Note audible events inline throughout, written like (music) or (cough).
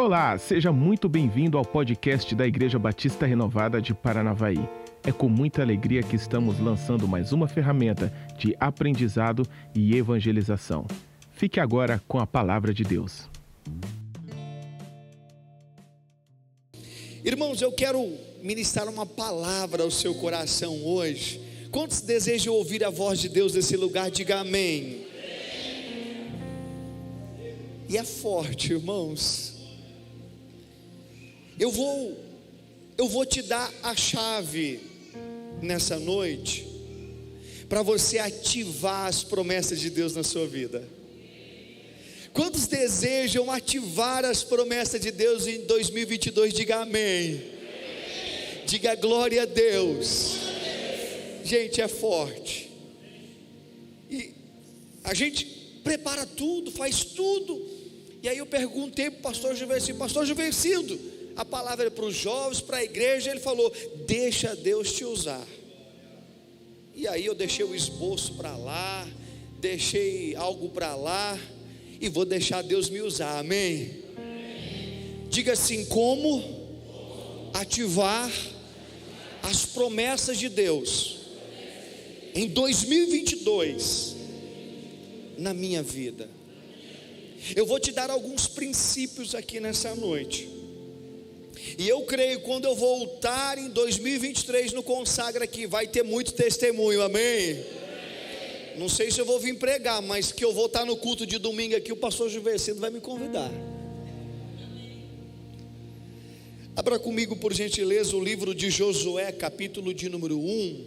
Olá, seja muito bem-vindo ao podcast da Igreja Batista Renovada de Paranavaí. É com muita alegria que estamos lançando mais uma ferramenta de aprendizado e evangelização. Fique agora com a palavra de Deus. Irmãos, eu quero ministrar uma palavra ao seu coração hoje. Quantos desejam ouvir a voz de Deus nesse lugar? Diga amém. E é forte, irmãos. Eu vou eu vou te dar a chave nessa noite para você ativar as promessas de Deus na sua vida. Quantos desejam ativar as promessas de Deus em 2022? Diga amém. Diga glória a Deus. Gente, é forte. E a gente prepara tudo, faz tudo. E aí eu perguntei para o pastor Juvencido, pastor Juvencido, a palavra é para os jovens, para a igreja, ele falou: deixa Deus te usar. E aí eu deixei o esboço para lá, deixei algo para lá, e vou deixar Deus me usar, amém? Diga assim: como ativar as promessas de Deus em 2022 na minha vida. Eu vou te dar alguns princípios aqui nessa noite. E eu creio quando eu voltar em 2023 no consagra aqui, vai ter muito testemunho, amém? Não sei se eu vou vir pregar, mas que eu vou estar no culto de domingo aqui, o pastor Juversino vai me convidar. Abra comigo, por gentileza, o livro de Josué, capítulo de número 1.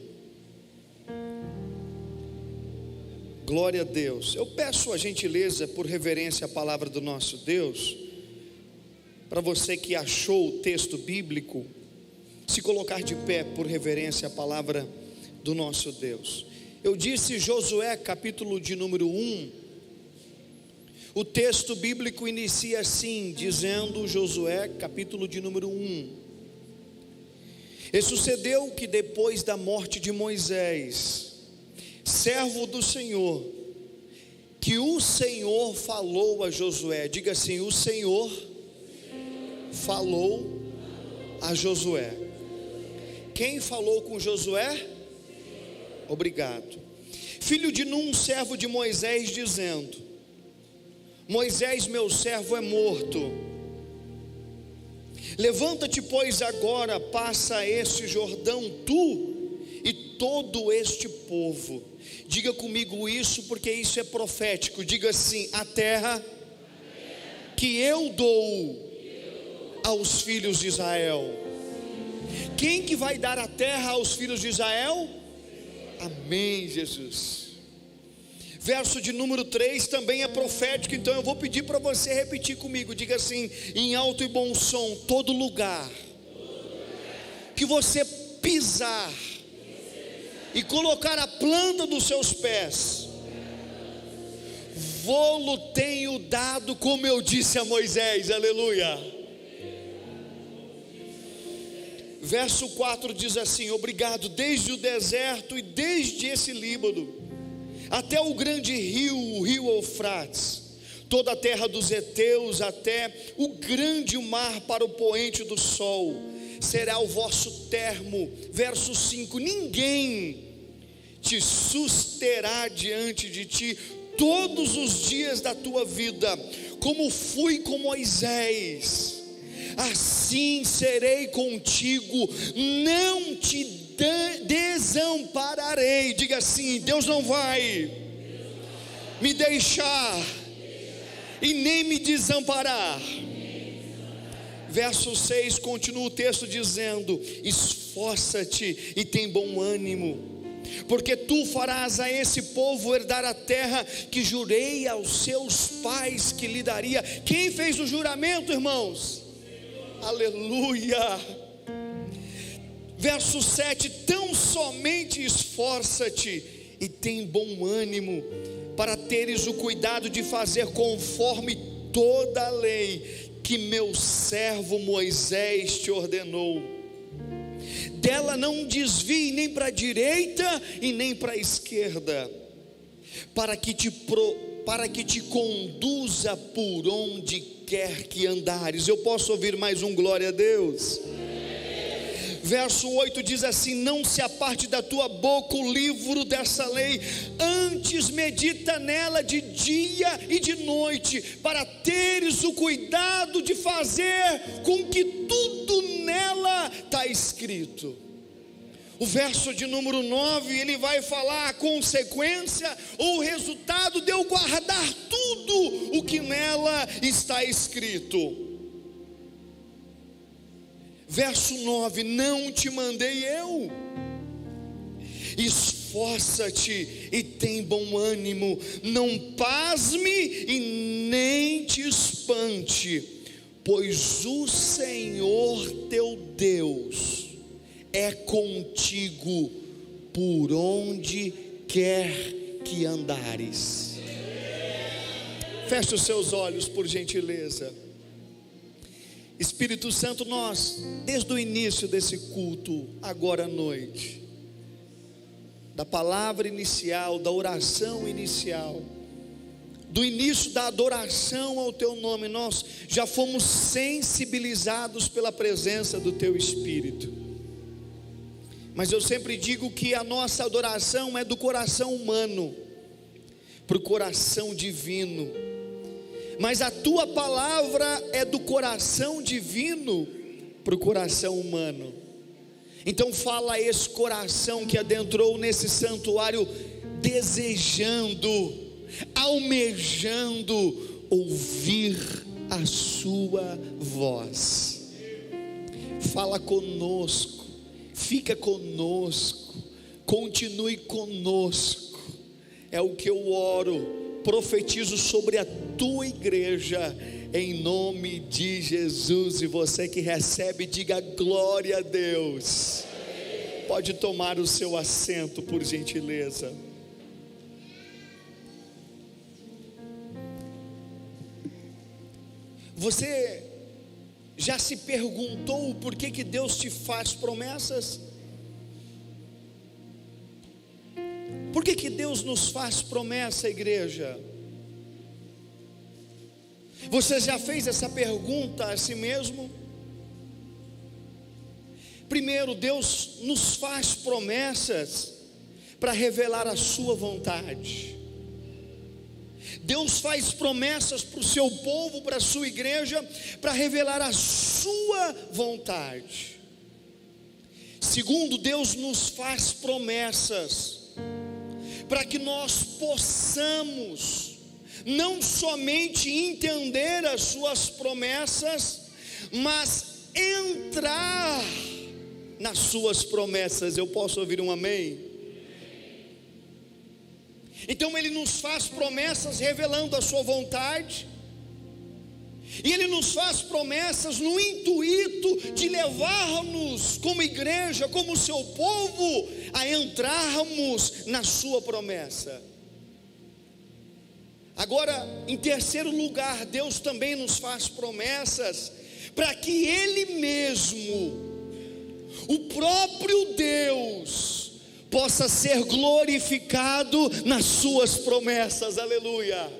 Glória a Deus. Eu peço a gentileza, por reverência à palavra do nosso Deus, para você que achou o texto bíblico, se colocar de pé por reverência à palavra do nosso Deus. Eu disse Josué, capítulo de número 1. O texto bíblico inicia assim, dizendo Josué, capítulo de número 1. E sucedeu que depois da morte de Moisés, servo do Senhor, que o Senhor falou a Josué. Diga assim: o Senhor falou a Josué. Quem falou com Josué? Obrigado. Filho de Num, servo de Moisés, dizendo: Moisés, meu servo, é morto. Levanta-te, pois, agora, passa este Jordão, tu e todo este povo Diga comigo isso, porque isso é profético. Diga assim: a terra que eu dou aos filhos de Israel. Quem que vai dar a terra aos filhos de Israel? Amém, Jesus. Verso de número 3 também é profético, então eu vou pedir para você repetir comigo. Diga assim, em alto e bom som, todo lugar que você pisar e colocar a planta dos seus pés, vou-lo tenho dado, como eu disse a Moisés, aleluia. Verso 4 diz assim: Obrigado, desde o deserto e desde esse Líbano, até o grande rio, o rio Eufrates, toda a terra dos heteus, até o grande mar para o poente do sol, será o vosso termo. Verso 5: Ninguém te susterá diante de ti todos os dias da tua vida, como fui com Moisés, assim serei contigo, não te desampararei. Diga assim: Deus não vai me deixar e nem me desamparar. Verso 6 continua o texto dizendo: Esforça-te e tem bom ânimo porque tu farás a esse povo herdar a terra que jurei aos seus pais que lhe daria. Quem fez o juramento, irmãos? Aleluia. Verso 7: Tão somente esforça-te e tem bom ânimo, para teres o cuidado de fazer conforme toda a lei que meu servo Moisés te ordenou dela não desvie nem para a direita e nem para a esquerda, para que te pro, para que te conduza por onde quer que andares. Eu posso ouvir mais um glória a Deus? Verso 8 diz assim: Não se aparte da tua boca o livro dessa lei, antes medita nela de dia e de noite, para teres o cuidado de fazer com que tudo nela está escrito. O verso de número 9, ele vai falar a consequência ou o resultado de eu guardar tudo o que nela está escrito. Verso 9: Não te mandei eu. Esforça-te e tem bom ânimo, não pasme e nem te espante, pois o Senhor teu Deus é contigo por onde quer que andares. Feche os seus olhos, por gentileza. Espírito Santo, nós, desde o início desse culto, agora à noite, da palavra inicial, da oração inicial, do início da adoração ao Teu nome, nós já fomos sensibilizados pela presença do Teu Espírito. Mas eu sempre digo que a nossa adoração é do coração humano para o coração divino. Mas a tua palavra é do coração divino para o coração humano. Então fala esse coração que adentrou nesse santuário desejando, almejando ouvir a sua voz. Fala conosco fica conosco, continue conosco, é o que eu oro, profetizo sobre a tua igreja, em nome de Jesus, e você que recebe, diga glória a Deus. Pode tomar o seu assento, por gentileza. Você já se perguntou por que, que Deus te faz promessas? Por que, que Deus nos faz promessa, igreja? Você já fez essa pergunta a si mesmo? Primeiro, Deus nos faz promessas para revelar a Sua vontade. Deus faz promessas para o seu povo, para a sua igreja, para revelar a sua vontade. Segundo, Deus nos faz promessas para que nós possamos não somente entender as suas promessas, mas entrar nas suas promessas. Eu posso ouvir um amém? Então ele nos faz promessas revelando a sua vontade. E ele nos faz promessas no intuito de levar-nos como igreja, como seu povo, a entrarmos na sua promessa. Agora, em terceiro lugar, Deus também nos faz promessas para que Ele mesmo, o próprio Deus, possa ser glorificado nas suas promessas, aleluia.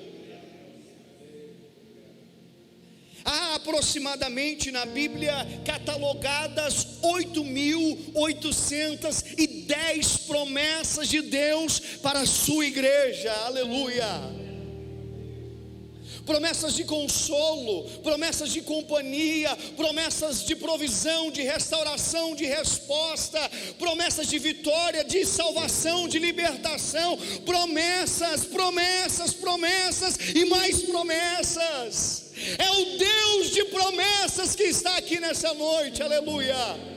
Há aproximadamente na Bíblia catalogadas 8.810 promessas de Deus para a sua igreja, aleluia promessas de consolo, promessas de companhia, promessas de provisão, de restauração, de resposta, promessas de vitória, de salvação, de libertação, promessas, promessas, promessas e mais promessas. É o Deus de promessas que está aqui nessa noite, aleluia.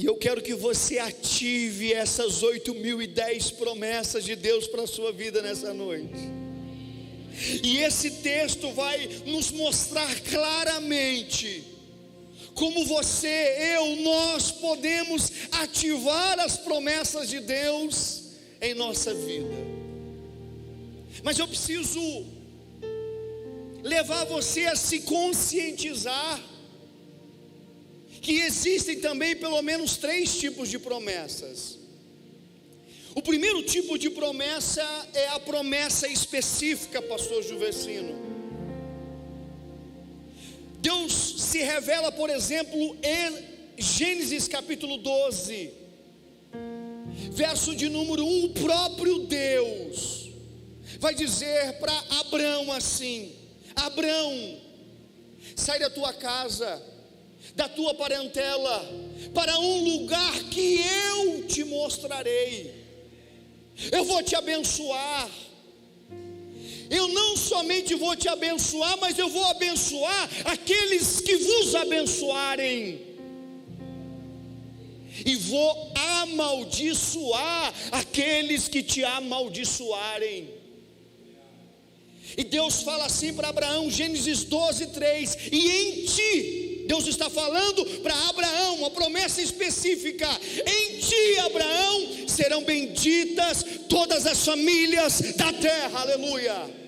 E eu quero que você ative essas 8.010 promessas de Deus para a sua vida nessa noite. E esse texto vai nos mostrar claramente como você, eu, nós podemos ativar as promessas de Deus em nossa vida. Mas eu preciso levar você a se conscientizar que existem também pelo menos três tipos de promessas. O primeiro tipo de promessa é a promessa específica, pastor Juvecino. Deus se revela, por exemplo, em Gênesis capítulo 12, verso de número 1, o próprio Deus vai dizer para Abraão assim: Abraão, sai da tua casa, da tua parentela, para um lugar que eu te mostrarei eu vou te abençoar. Eu não somente vou te abençoar, mas eu vou abençoar aqueles que vos abençoarem. E vou amaldiçoar aqueles que te amaldiçoarem. E Deus fala assim para Abraão, Gênesis 12, 3: E em ti Deus está falando para Abraão, uma promessa específica: em ti, Abraão, serão benditas todas as famílias da terra, aleluia.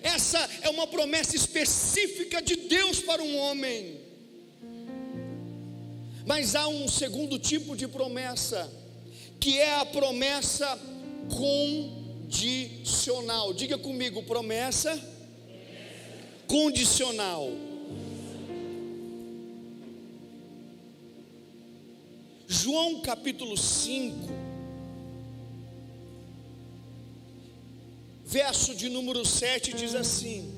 Essa é uma promessa específica de Deus para um homem. Mas há um segundo tipo de promessa, que é a promessa condicional. Diga comigo, promessa condicional. João capítulo 5, verso de número 7 diz assim: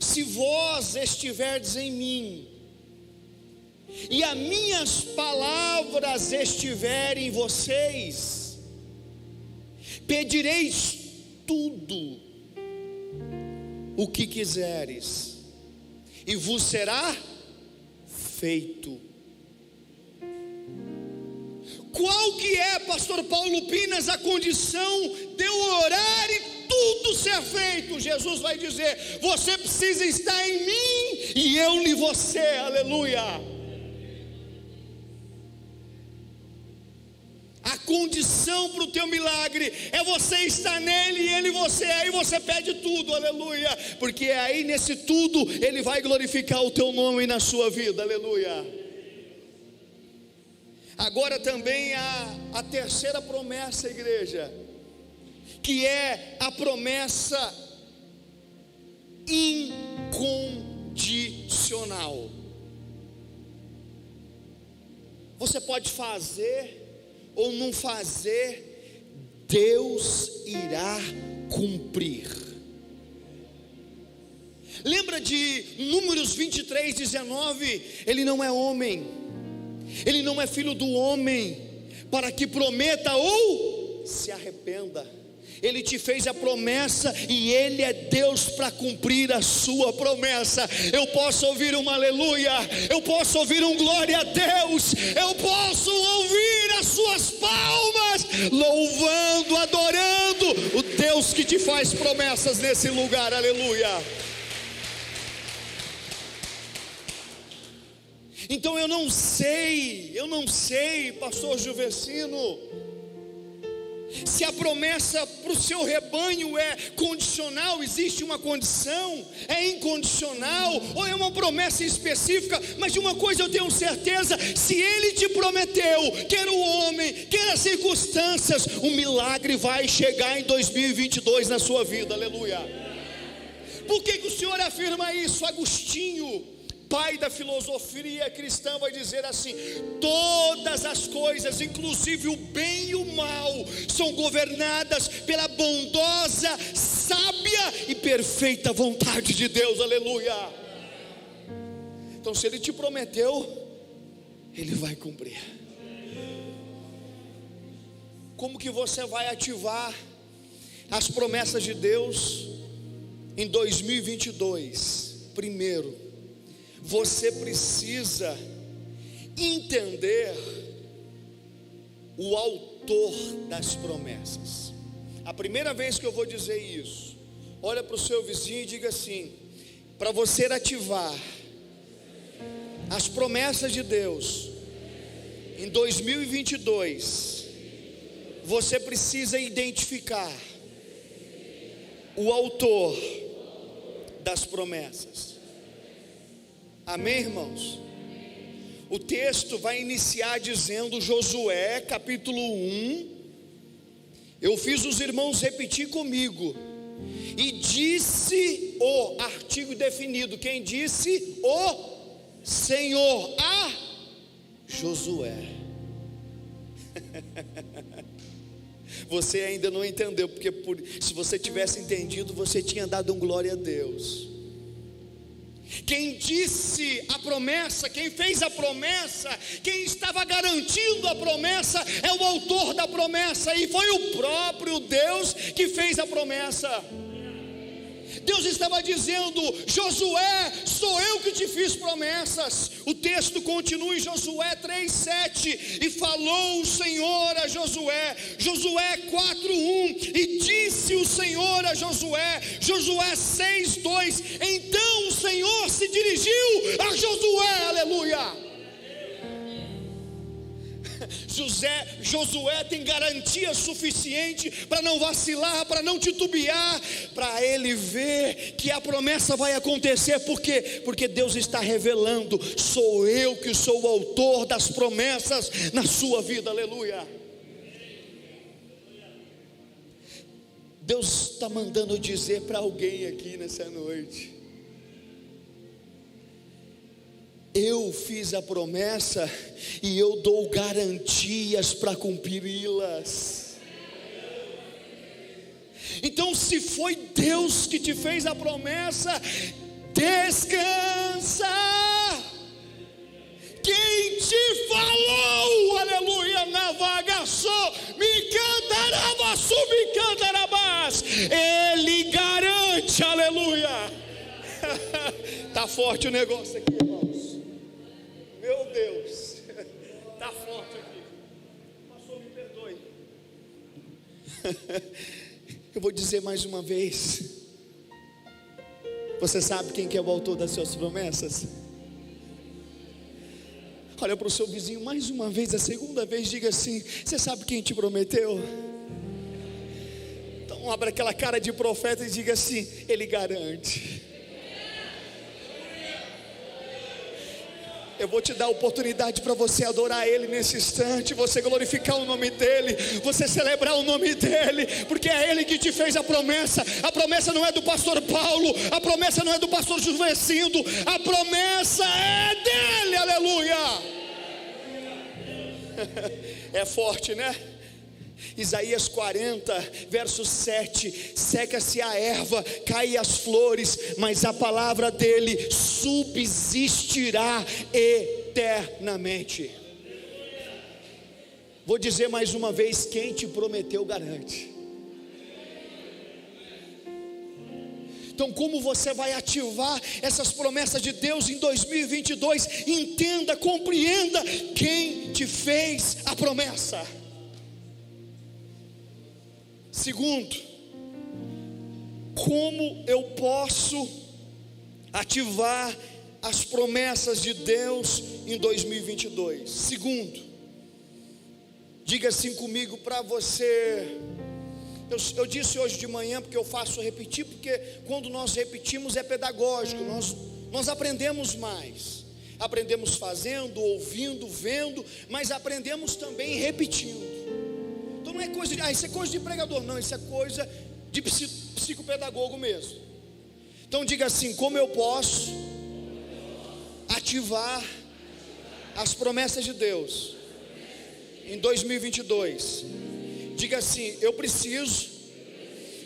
Se vós estiverdes em mim, e as minhas palavras estiverem em vocês, pedireis tudo o que quiseres, e vos será feito. Qual que é, pastor Paulo Pinas, a condição de eu orar e tudo ser feito? Jesus vai dizer: você precisa estar em mim e eu em você, aleluia. A condição para o teu milagre é você estar nele e ele você, aí você pede tudo, aleluia, porque aí nesse tudo ele vai glorificar o teu nome na sua vida, aleluia. Agora também a, a terceira promessa, igreja, que é a promessa incondicional. Você pode fazer ou não fazer, Deus irá cumprir. Lembra de Números 23, 19? Ele não é homem ele não é filho do homem para que prometa ou se arrependa. Ele te fez a promessa e Ele é Deus para cumprir a sua promessa. Eu posso ouvir um aleluia, eu posso ouvir um glória a Deus, eu posso ouvir as suas palmas, louvando, adorando o Deus que te faz promessas nesse lugar, aleluia. Então eu não sei, eu não sei, pastor Juvecino, se a promessa para o seu rebanho é condicional, existe uma condição, é incondicional, ou é uma promessa específica, mas de uma coisa eu tenho certeza: se ele te prometeu, quer o homem, quer as circunstâncias, um milagre vai chegar em 2022 na sua vida, aleluia. Por que, que o Senhor afirma isso, Agostinho? Pai da filosofia cristã vai dizer assim: todas as coisas, inclusive o bem e o mal, são governadas pela bondosa, sábia e perfeita vontade de Deus, aleluia. Então, se Ele te prometeu, Ele vai cumprir. Como que você vai ativar as promessas de Deus em 2022? Primeiro, você precisa entender o autor das promessas. A primeira vez que eu vou dizer isso, olha para o seu vizinho e diga assim: para você ativar as promessas de Deus em 2022, você precisa identificar o autor das promessas. Amém, irmãos? O texto vai iniciar dizendo, Josué, capítulo 1. Eu fiz os irmãos repetir comigo. E disse o artigo definido. Quem disse? O Senhor a Josué. (laughs) Você ainda não entendeu, porque por, se você tivesse entendido, você tinha dado um glória a Deus. Quem disse a promessa, quem fez a promessa, quem estava garantindo a promessa, é o autor da promessa, e foi o próprio Deus que fez a promessa. Deus estava dizendo: Josué, sou eu que te fiz promessas. O texto continua em Josué 3,7: E falou o Senhor a Josué, Josué 4,1: E disse o Senhor a Josué, Josué 6,2: Então o Senhor se dirigiu a Josué, aleluia. José, Josué tem garantia suficiente para não vacilar, para não titubear, para ele ver que a promessa vai acontecer, por quê? Porque Deus está revelando: sou eu que sou o autor das promessas na sua vida, aleluia. Deus está mandando dizer para alguém aqui nessa noite, Eu fiz a promessa e eu dou garantias para cumpri-las. Então, se foi Deus que te fez a promessa, descansa. Quem te falou, aleluia, na vaga só, me cantarava, me cantarabás, Ele garante, aleluia. (laughs) Tá forte o negócio aqui, irmãos. (laughs) Eu vou dizer mais uma vez. Você sabe quem que é o autor das suas promessas? Olha para o seu vizinho mais uma vez, a segunda vez, diga assim: Você sabe quem te prometeu? Então, abra aquela cara de profeta e diga assim: Ele garante. Eu vou te dar a oportunidade para você adorar Ele nesse instante, você glorificar o nome dEle, você celebrar o nome dEle, porque é Ele que te fez a promessa. A promessa não é do pastor Paulo, a promessa não é do pastor Juvecindo, a promessa é dEle, aleluia. (laughs) É forte, né? Isaías 40, verso 7: seca-se a erva, cai as flores, mas a palavra dele subsistirá eternamente. Vou dizer mais uma vez: quem te prometeu, garante. Então, como você vai ativar essas promessas de Deus em 2022? Entenda, compreenda quem te fez a promessa. Segundo, como eu posso ativar as promessas de Deus em 2022? Segundo, diga assim comigo para você. Eu, eu, disse hoje de manhã, porque eu faço repetir, porque quando nós repetimos é pedagógico, nós, nós aprendemos mais. Aprendemos fazendo, ouvindo, vendo, mas aprendemos também repetindo. Não é coisa de, ah, isso é coisa de pregador, não, isso é coisa de psicopedagogo mesmo. Então diga assim: como eu posso ativar as promessas de Deus em 2022? Diga assim: eu preciso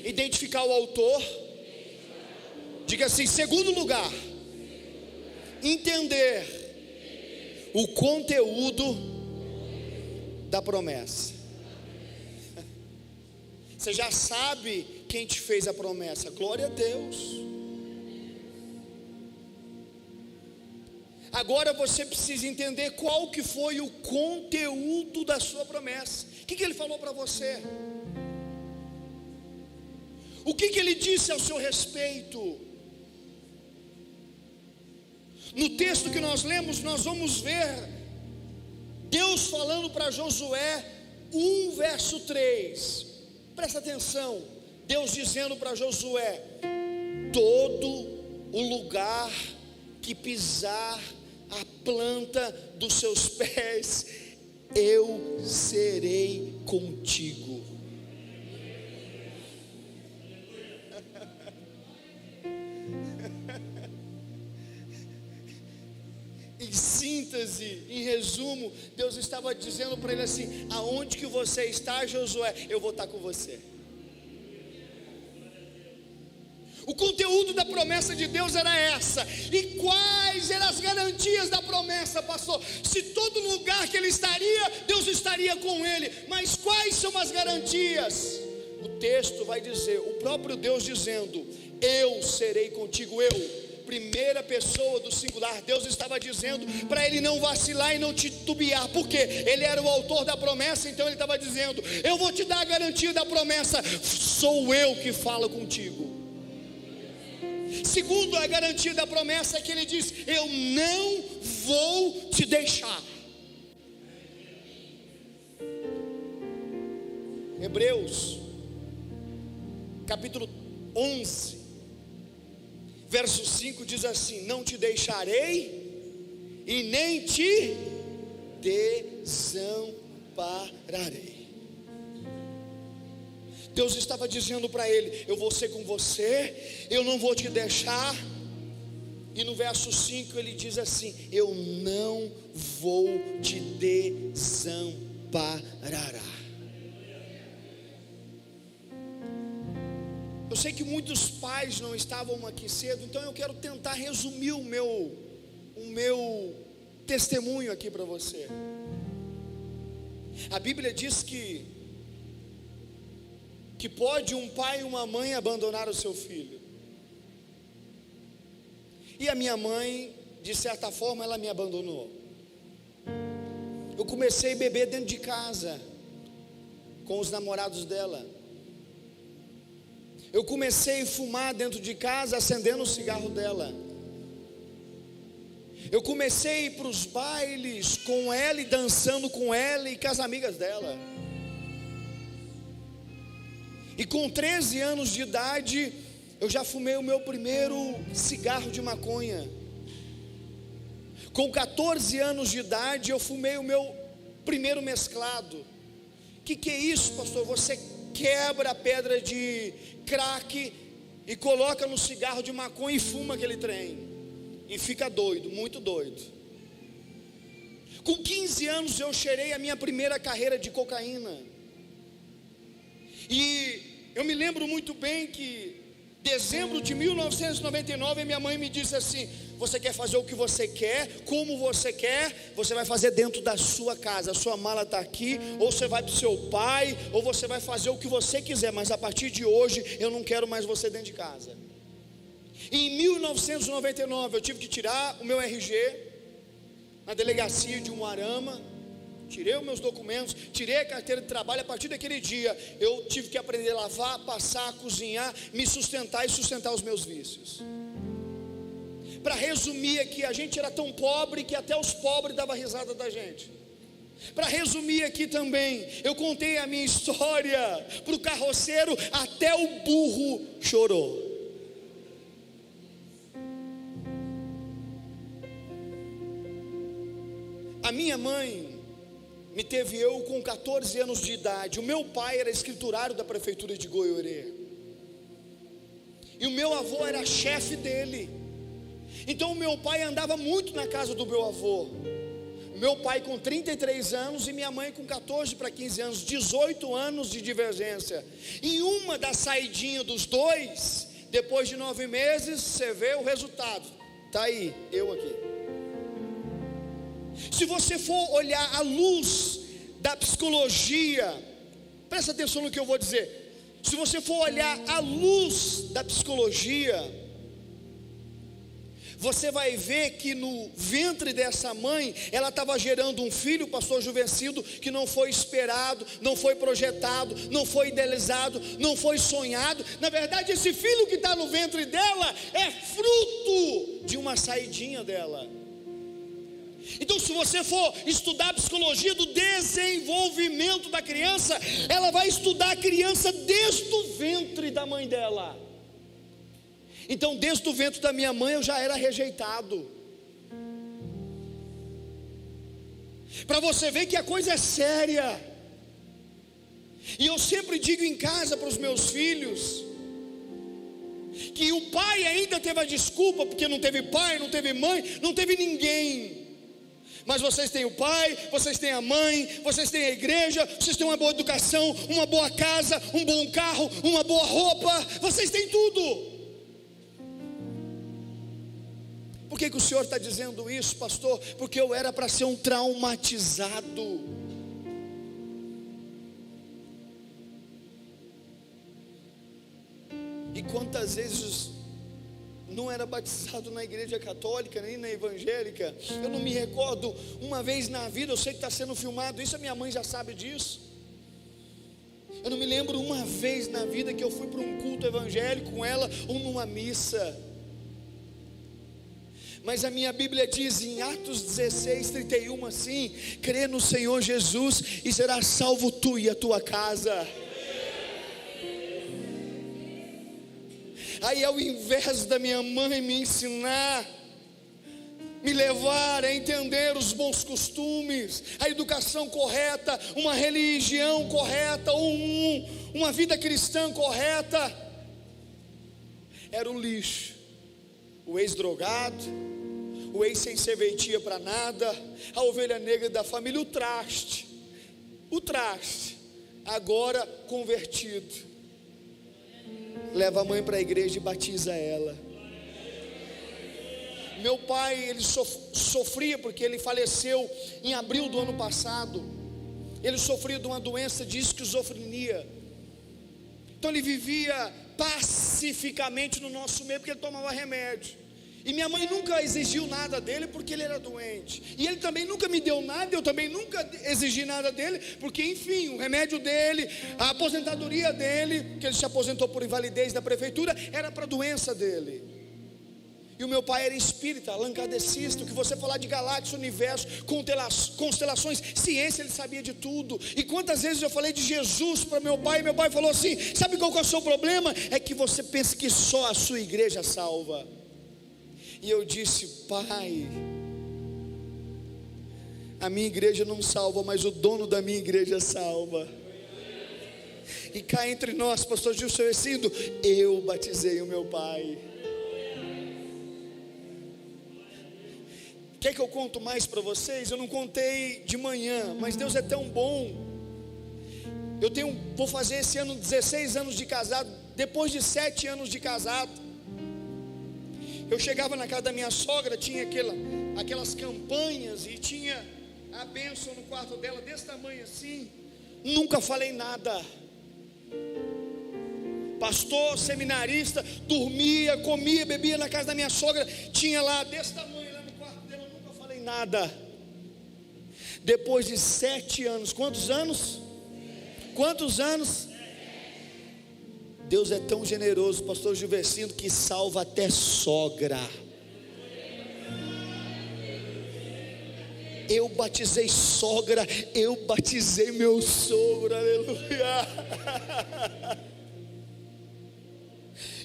identificar o autor. Diga assim: segundo lugar, entender o conteúdo da promessa. Você já sabe quem te fez a promessa. Glória a Deus. Agora você precisa entender qual que foi o conteúdo da sua promessa. O que, que ele falou para você? O que, que ele disse ao seu respeito? No texto que nós lemos, nós vamos ver Deus falando para Josué, 1 verso 3. Presta atenção, Deus dizendo para Josué: todo o lugar que pisar a planta dos seus pés, eu serei contigo. Síntese, em resumo, Deus estava dizendo para ele assim: aonde que você está, Josué, eu vou estar com você. O conteúdo da promessa de Deus era essa. E quais eram as garantias da promessa, pastor? Se todo lugar que ele estaria, Deus estaria com ele. Mas quais são as garantias? O texto vai dizer, o próprio Deus dizendo: Eu serei contigo, eu primeira pessoa do singular, Deus estava dizendo para ele não vacilar e não titubear, porque ele era o autor da promessa, então ele estava dizendo: Eu vou te dar a garantia da promessa, sou eu que falo contigo. Segundo a garantia da promessa é que ele diz: Eu não vou te deixar. Hebreus, capítulo 11, verso 5 diz assim: Não te deixarei e nem te desampararei. Deus estava dizendo para ele: Eu vou ser com você, eu não vou te deixar. E no verso 5 ele diz assim: Eu não vou te desamparar. Eu sei que muitos pais não estavam aqui cedo, então eu quero tentar resumir o meu, o meu testemunho aqui para você. A Bíblia diz que que pode um pai e uma mãe abandonar o seu filho. E a minha mãe, de certa forma, ela me abandonou. Eu comecei a beber dentro de casa, com os namorados dela. Eu comecei a fumar dentro de casa, acendendo o cigarro dela. Eu comecei a ir para os bailes com ela e dançando com ela e com as amigas dela. E com 13 anos de idade, eu já fumei o meu primeiro cigarro de maconha. Com 14 anos de idade, eu fumei o meu primeiro mesclado. Que, que é isso, pastor? Você quebra a pedra de crack e coloca no cigarro de maconha e fuma aquele trem. E fica doido, muito doido. Com 15 anos eu cheirei a minha primeira carreira de cocaína. E eu me lembro muito bem que dezembro de 1999 minha mãe me disse assim: "Você quer fazer o que você quer, como você quer, você vai fazer dentro da sua casa. A sua mala está aqui, ou você vai para o seu pai, ou você vai fazer o que você quiser, mas a partir de hoje eu não quero mais você dentro de casa." Em 1999 eu tive que tirar o meu RG na delegacia de Umuarama tirei os meus documentos, tirei a carteira de trabalho. A partir daquele dia, eu tive que aprender a lavar, passar, cozinhar, me sustentar e sustentar os meus vícios. Para resumir aqui, a gente era tão pobre que até os pobres davam risada da gente. Para resumir aqui também, eu contei a minha (laughs) história para o carroceiro, até o burro chorou. A minha mãe me teve eu com 14 anos de idade. O meu pai era escriturário da prefeitura de Goiorê. E o meu avô era chefe dele. Então o meu pai andava muito na casa do meu avô. Meu pai com 33 anos e minha mãe com 14 para 15 anos, 18 anos de divergência. Em uma da saidinha dos dois, depois de nove meses, você vê o resultado. Tá aí, eu aqui. Se você for olhar a luz da psicologia, presta atenção no que eu vou dizer. Se você for olhar a luz da psicologia, você vai ver que no ventre dessa mãe, ela estava gerando um filho, pastor Juvencido, que não foi esperado, não foi projetado, não foi idealizado, não foi sonhado. Na verdade, esse filho que está no ventre dela é fruto de uma saidinha dela. Então, se você for estudar a psicologia do desenvolvimento da criança, ela vai estudar a criança desde o ventre da mãe dela. Então, desde o ventre da minha mãe eu já era rejeitado. Para você ver que a coisa é séria. E eu sempre digo em casa para os meus filhos que o pai ainda teve a desculpa porque não teve pai, não teve mãe, não teve ninguém. Mas vocês têm o pai, vocês têm a mãe, vocês têm a igreja, vocês têm uma boa educação, uma boa casa, um bom carro, uma boa roupa, vocês têm tudo. Por que, que o senhor está dizendo isso, pastor? Porque eu era para ser um traumatizado. E quantas vezes não era batizado na igreja católica, nem na evangélica. Eu não me recordo uma vez na vida, eu sei que está sendo filmado, isso a minha mãe já sabe disso. Eu não me lembro uma vez na vida que eu fui para um culto evangélico com ela ou numa missa. Mas a minha Bíblia diz em Atos 16, 31 assim: crê no Senhor Jesus e será salvo tu e a tua casa. Aí ao invés da minha mãe me ensinar, me levar a entender os bons costumes, a educação correta, uma religião correta, um, uma vida cristã correta, era o lixo, o ex-drogado, o ex sem serventia para nada, a ovelha negra da família, o traste, o traste, agora convertido. Leva a mãe para a igreja e batiza ela. Meu pai, ele sofria porque ele faleceu em abril do ano passado. Ele sofria de uma doença de esquizofrenia. Então ele vivia pacificamente no nosso meio porque ele tomava remédio. E minha mãe nunca exigiu nada dele porque ele era doente. E ele também nunca me deu nada, eu também nunca exigi nada dele, porque enfim, o remédio dele, a aposentadoria dele, que ele se aposentou por invalidez da prefeitura, era para a doença dele. E o meu pai era espírita, lancadecista, o que você falar de galáxias, universo, constelações, ciência, ele sabia de tudo. E quantas vezes eu falei de Jesus para meu pai, e meu pai falou assim: sabe qual é o seu problema? É que você pensa que só a sua igreja salva. E eu disse: Pai, a minha igreja não salva, mas o dono da minha igreja salva. E cá entre nós, pastor Gilson Essindo, eu batizei o meu pai. Quer que eu conto mais para vocês? Eu não contei de manhã, mas Deus é tão bom. Eu tenho, vou fazer esse ano 16 anos de casado, depois de sete anos de casado. Eu chegava na casa da minha sogra, tinha aquela, aquelas campanhas e tinha a bênção no quarto dela desse tamanho assim. Nunca falei nada. Pastor, seminarista, dormia, comia, bebia na casa da minha sogra, tinha lá desse tamanho lá no quarto dela, nunca falei nada. Depois de sete anos, quantos anos? Quantos anos? Deus é tão generoso, pastor Gilversino, que salva até sogra. Eu batizei sogra, eu batizei meu sogro, aleluia. (laughs)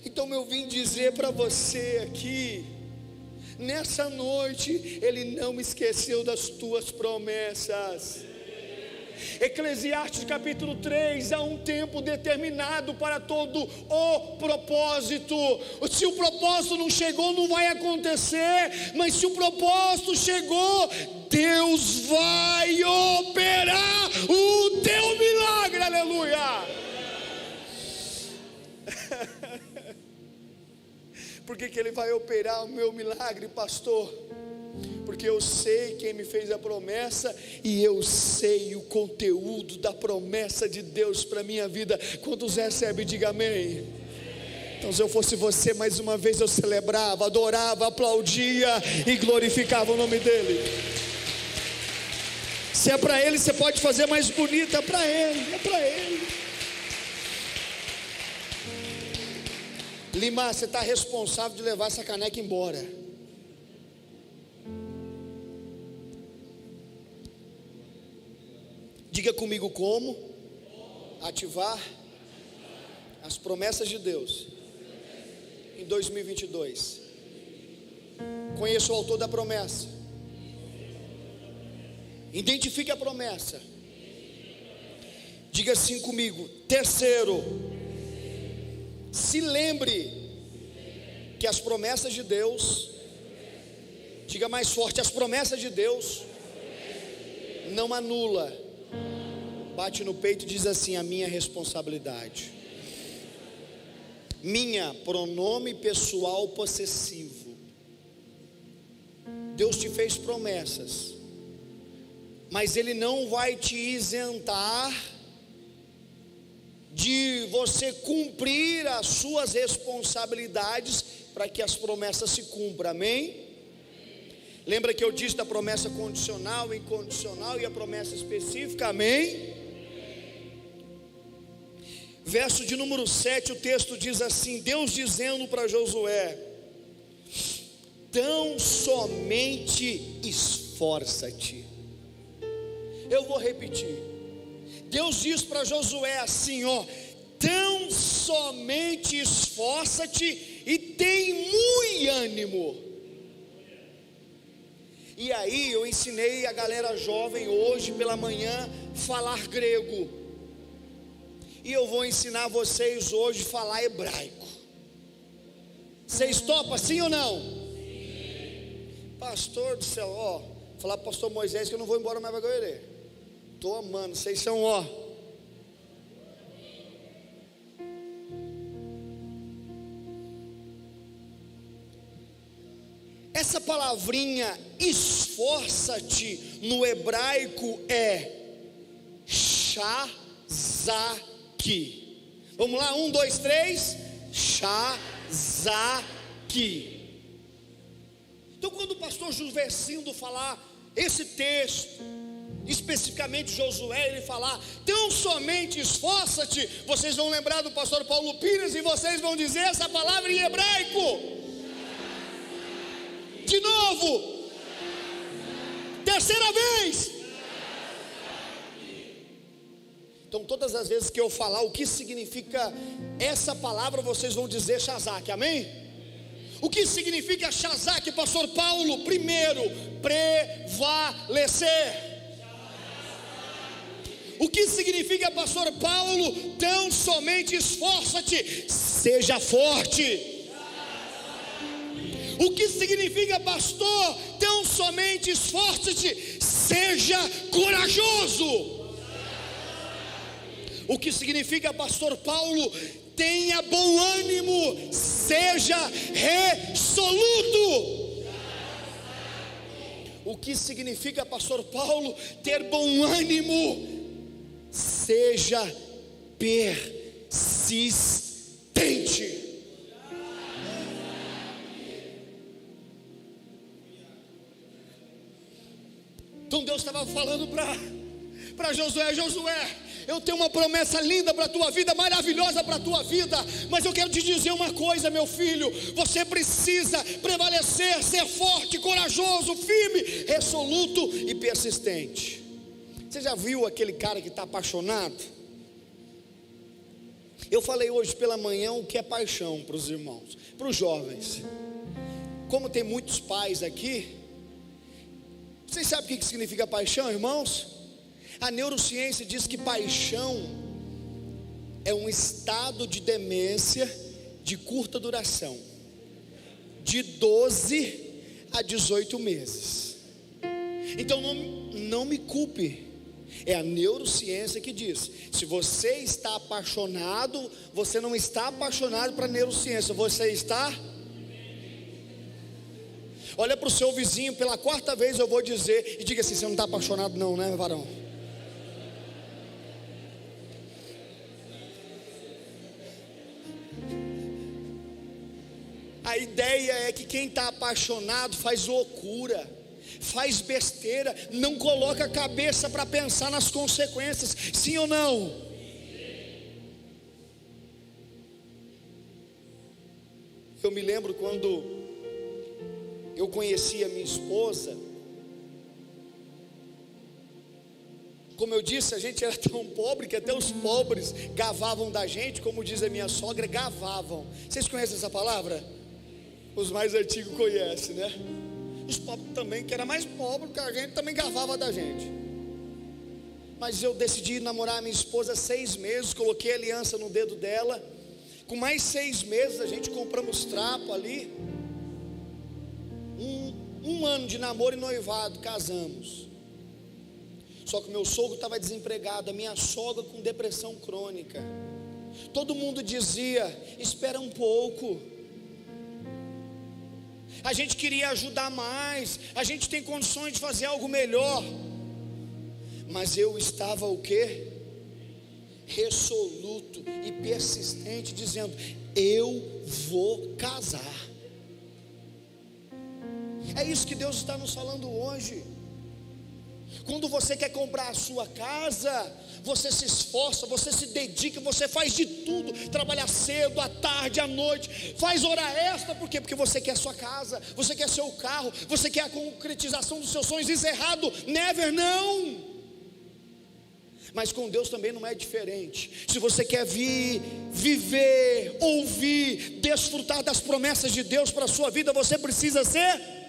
Então eu vim dizer para você aqui, nessa noite, Ele não esqueceu das tuas promessas. Eclesiastes capítulo 3: há um tempo determinado para todo o propósito. Se o propósito não chegou, não vai acontecer, mas se o propósito chegou, Deus vai operar o teu milagre, aleluia. (laughs) Por que, que ele vai operar o meu milagre, pastor? Porque eu sei quem me fez a promessa e eu sei o conteúdo da promessa de Deus para minha vida. Quantos recebem, diga amém. Então, se eu fosse você, mais uma vez eu celebrava, adorava, aplaudia e glorificava o nome dEle. Se é para Ele, você pode fazer mais bonito, é para Ele, é para Ele. Lima, você está responsável de levar essa caneca embora. Diga comigo como ativar as promessas de Deus em 2022? Conheça o autor da promessa. Identifique a promessa. Diga assim comigo. Terceiro, se lembre que as promessas de Deus, diga mais forte, as promessas de Deus não anula. Bate no peito e diz assim: a minha responsabilidade. Minha pronome pessoal possessivo. Deus te fez promessas, mas Ele não vai te isentar de você cumprir as suas responsabilidades para que as promessas se cumpram, amém? Lembra que eu disse da promessa condicional, incondicional e a promessa específica, amém? Verso de número 7, o texto diz assim: Deus dizendo para Josué: Tão somente esforça-te. Eu vou repetir. Deus diz para Josué assim, ó: Tão somente esforça-te e tem muito ânimo. E aí eu ensinei a galera jovem hoje pela manhã falar grego. E eu vou ensinar vocês hoje falar hebraico. Vocês topam sim ou não? Sim. Pastor do céu, ó, falar para o pastor Moisés que eu não vou embora mais para Goiânia. Estou amando, vocês são ó. Essa palavrinha esforça-te no hebraico é Vamos lá, um, dois, três. Shazaki. Então, quando o pastor Juversindo falar esse texto, especificamente Josué, ele falar, tão somente esforça-te, vocês vão lembrar do pastor Paulo Pires e vocês vão dizer essa palavra em hebraico. De novo. Terceira vez. Então, todas as vezes que eu falar o que significa essa palavra, vocês vão dizer Shazak, amém? O que significa Shazak, pastor Paulo? Primeiro, prevalecer. O que significa, pastor Paulo? Tão somente esforça-te, seja forte. O que significa, pastor? Tão somente esforce-te, seja corajoso. O que significa, pastor Paulo? Tenha bom ânimo, seja resoluto. O que significa, pastor Paulo, ter bom ânimo? Seja persistente. Então Deus estava falando para Josué: Josué, eu tenho uma promessa linda para a tua vida, maravilhosa para a tua vida, mas eu quero te dizer uma coisa, meu filho: você precisa prevalecer, ser forte, corajoso, firme, resoluto e persistente. Você já viu aquele cara que está apaixonado? Eu falei hoje pela manhã o que é paixão para os irmãos, para os jovens. Como tem muitos pais aqui, vocês sabem o que significa paixão, irmãos? A neurociência diz que paixão é um estado de demência de curta duração, de 12 a 18 meses. Então não, não me culpe, é a neurociência que diz: se você está apaixonado, você não está apaixonado para a neurociência, você está Olha para o seu vizinho, pela quarta vez eu vou dizer, e diga assim: você não está apaixonado, não, né, varão? Ideia é que quem está apaixonado faz loucura, faz besteira, não coloca a cabeça para pensar nas consequências, sim ou não? Eu me lembro quando eu conheci a minha esposa. Como eu disse, a gente era tão pobre que até os pobres gavavam da gente, como diz a minha sogra, gavavam. Vocês conhecem essa palavra? Os mais antigos conhecem, né? Os pobres também, que era mais pobre que a gente, também gavava da gente. Mas eu decidi namorar a minha esposa seis meses, coloquei aliança no dedo dela. Com mais seis meses a gente compramos trapo ali. Um, um ano de namoro e noivado, casamos. Só que meu sogro estava desempregado, a minha sogra com depressão crônica. Todo mundo dizia: espera um pouco. A gente queria ajudar mais, a gente tem condições de fazer algo melhor. Mas eu estava o quê? Resoluto e persistente, dizendo: Eu vou casar. É isso que Deus está nos falando hoje. Quando você quer comprar a sua casa, você se esforça, você se dedica, você faz de tudo, trabalha cedo, à tarde, à noite, faz hora extra, por quê? Porque você quer a sua casa, você quer seu carro, você quer a concretização dos seus sonhos, isso é errado, never não. Mas com Deus também não é diferente. Se você quer vir, viver, ouvir, desfrutar das promessas de Deus para a sua vida, você precisa ser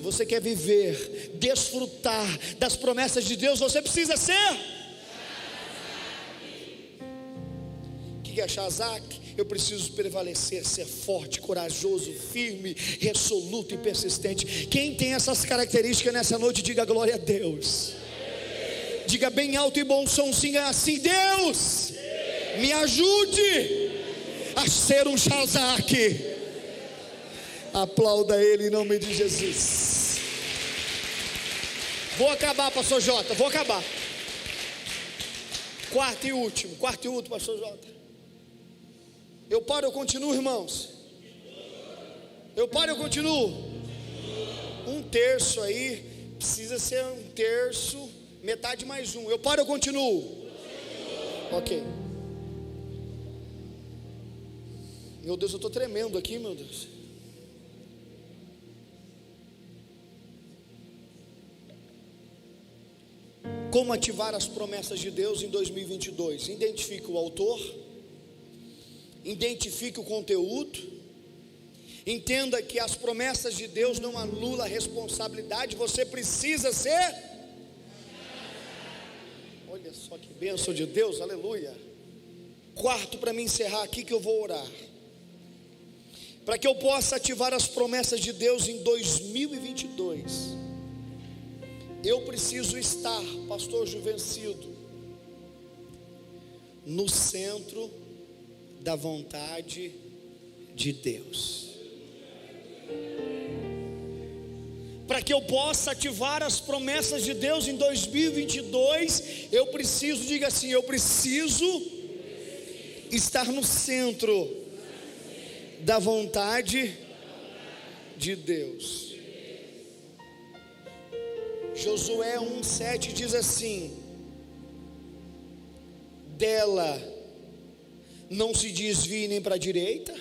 Se você quer viver, desfrutar das promessas de Deus, você precisa ser. O que é Shazak? Eu preciso prevalecer, ser forte, corajoso, firme, resoluto e persistente. Quem tem essas características nessa noite, diga glória a Deus. Diga bem alto e bom som, sim, assim: Deus, me ajude a ser um Shazak Aplauda ele em nome de Jesus. Vou acabar, pastor Jota, vou acabar. Quarto e último, quarto e último, pastor Jota. Eu paro, eu continuo, irmãos. Eu paro, eu continuo. Um terço aí, precisa ser um terço, metade mais um. Eu paro, eu continuo. Ok. Meu Deus, eu estou tremendo aqui, meu Deus. Como ativar as promessas de Deus em 2022? Identifique o autor, identifique o conteúdo, entenda que as promessas de Deus não anulam a responsabilidade, você precisa ser. Olha só que bênção de Deus, aleluia. Quarto, para me encerrar aqui, que eu vou orar. Para que eu possa ativar as promessas de Deus em 2022 eu preciso estar, pastor Juvencido, no centro da vontade de Deus. Para que eu possa ativar as promessas de Deus em 2022, eu preciso, diga assim, eu preciso estar no centro da vontade de Deus. Josué 1,7 diz assim: dela não se desvie nem para a direita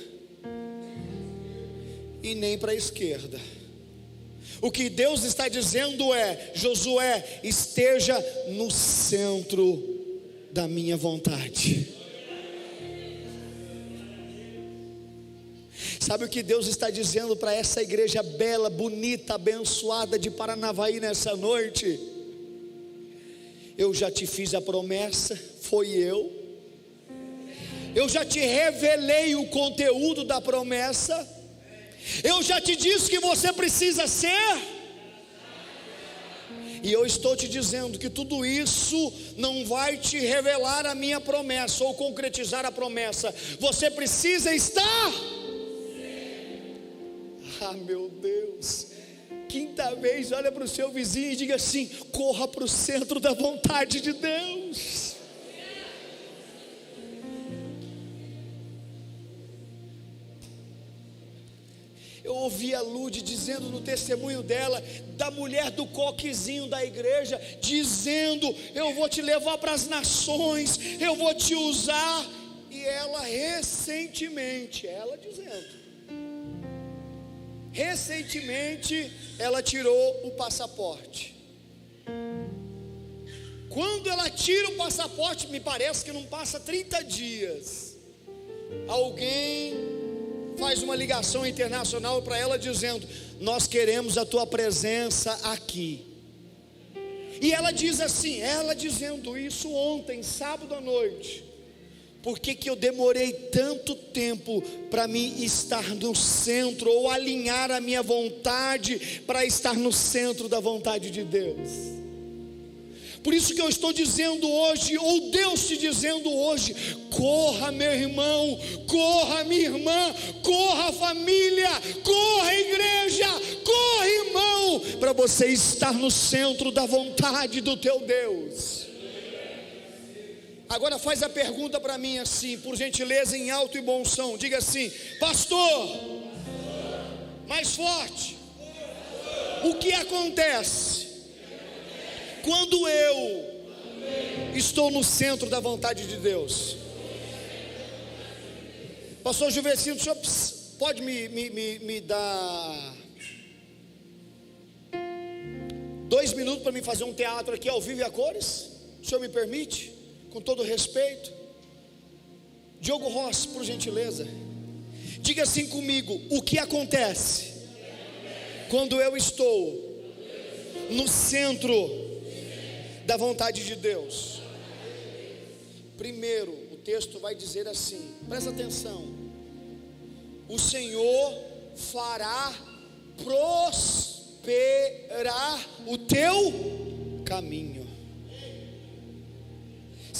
e nem para a esquerda. O que Deus está dizendo é: Josué, esteja no centro da minha vontade. Sabe o que Deus está dizendo para essa igreja bela, bonita, abençoada de Paranavaí nessa noite? Eu já te fiz a promessa, foi eu. Eu já te revelei o conteúdo da promessa. Eu já te disse que você precisa ser. E eu estou te dizendo que tudo isso não vai te revelar a minha promessa ou concretizar a promessa. Você precisa estar ah, meu Deus. Quinta vez, olha para o seu vizinho e diga assim: corra para o centro da vontade de Deus. Eu ouvi a Lude dizendo no testemunho dela, da mulher do coquezinho da igreja, dizendo: Eu vou te levar para as nações, eu vou te usar. E ela recentemente, ela dizendo, Recentemente ela tirou o passaporte. Quando ela tira o passaporte, me parece que não passa 30 dias. Alguém faz uma ligação internacional para ela dizendo: Nós queremos a tua presença aqui. E ela diz assim, ela dizendo isso ontem, sábado à noite. Por que, que eu demorei tanto tempo para me estar no centro, ou alinhar a minha vontade para estar no centro da vontade de Deus? Por isso que eu estou dizendo hoje, ou Deus te dizendo hoje: corra, meu irmão, corra, minha irmã, corra, família, corra, igreja, corra, irmão, para você estar no centro da vontade do teu Deus. Agora faz a pergunta para mim assim, por gentileza, em alto e bom som. Diga assim, pastor, mais forte. O que acontece quando eu estou no centro da vontade de Deus? Pastor Juvecino, o senhor pode me, me, me, me dar dois minutos para me fazer um teatro aqui ao vivo e a cores? O senhor me permite? Com todo respeito. Diogo Ross, por gentileza. Diga assim comigo: o que acontece quando eu estou no centro da vontade de Deus? Primeiro, o texto vai dizer assim: presta atenção. O Senhor fará prosperar o teu caminho.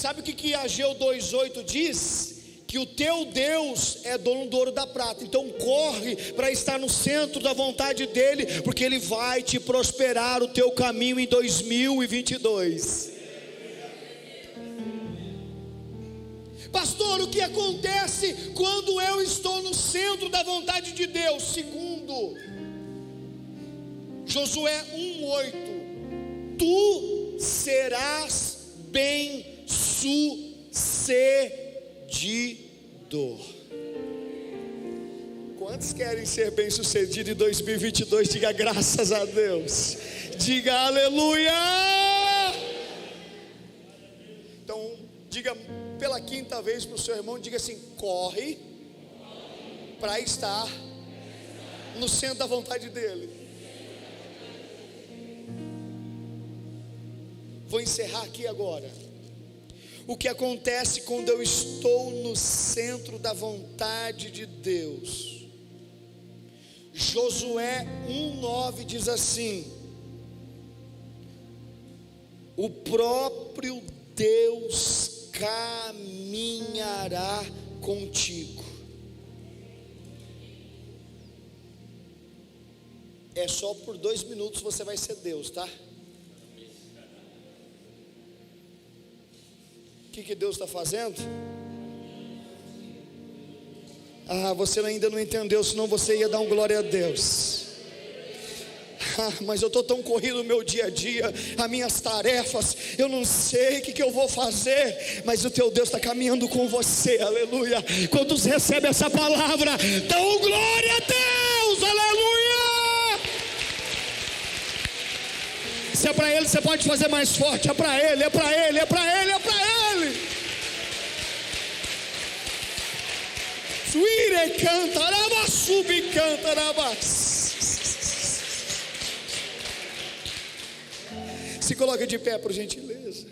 Sabe o que, que Ageu 2,8 diz? Que o teu Deus é dono do ouro da prata. Então corre para estar no centro da vontade dele, porque ele vai te prosperar o teu caminho em 2022. Pastor, o que acontece quando eu estou no centro da vontade de Deus? Segundo, Josué 1,8: Tu serás bem sucedido. Quantos querem ser bem-sucedido em 2022? Diga graças a Deus. Diga aleluia. Então, diga pela quinta vez para o seu irmão: diga assim, corre para estar no centro da vontade dEle. Vou encerrar aqui agora o que acontece quando eu estou no centro da vontade de Deus. Josué 1,9 diz assim: O próprio Deus caminhará contigo. É só por dois minutos você vai ser Deus, tá? O que, que Deus está fazendo? Ah, você ainda não entendeu, senão você ia dar um glória a Deus. Ah, mas eu estou tão corrido no meu dia a dia, as minhas tarefas, eu não sei o que, que eu vou fazer, mas o teu Deus está caminhando com você, aleluia. Quantos recebem essa palavra, dão glória a Deus, aleluia. Se é para Ele, você pode fazer mais forte, é para Ele, é para Ele, é para Ele, é para Ele. Suire canta, araba subi canta, araba. Se coloca de pé, por gentileza.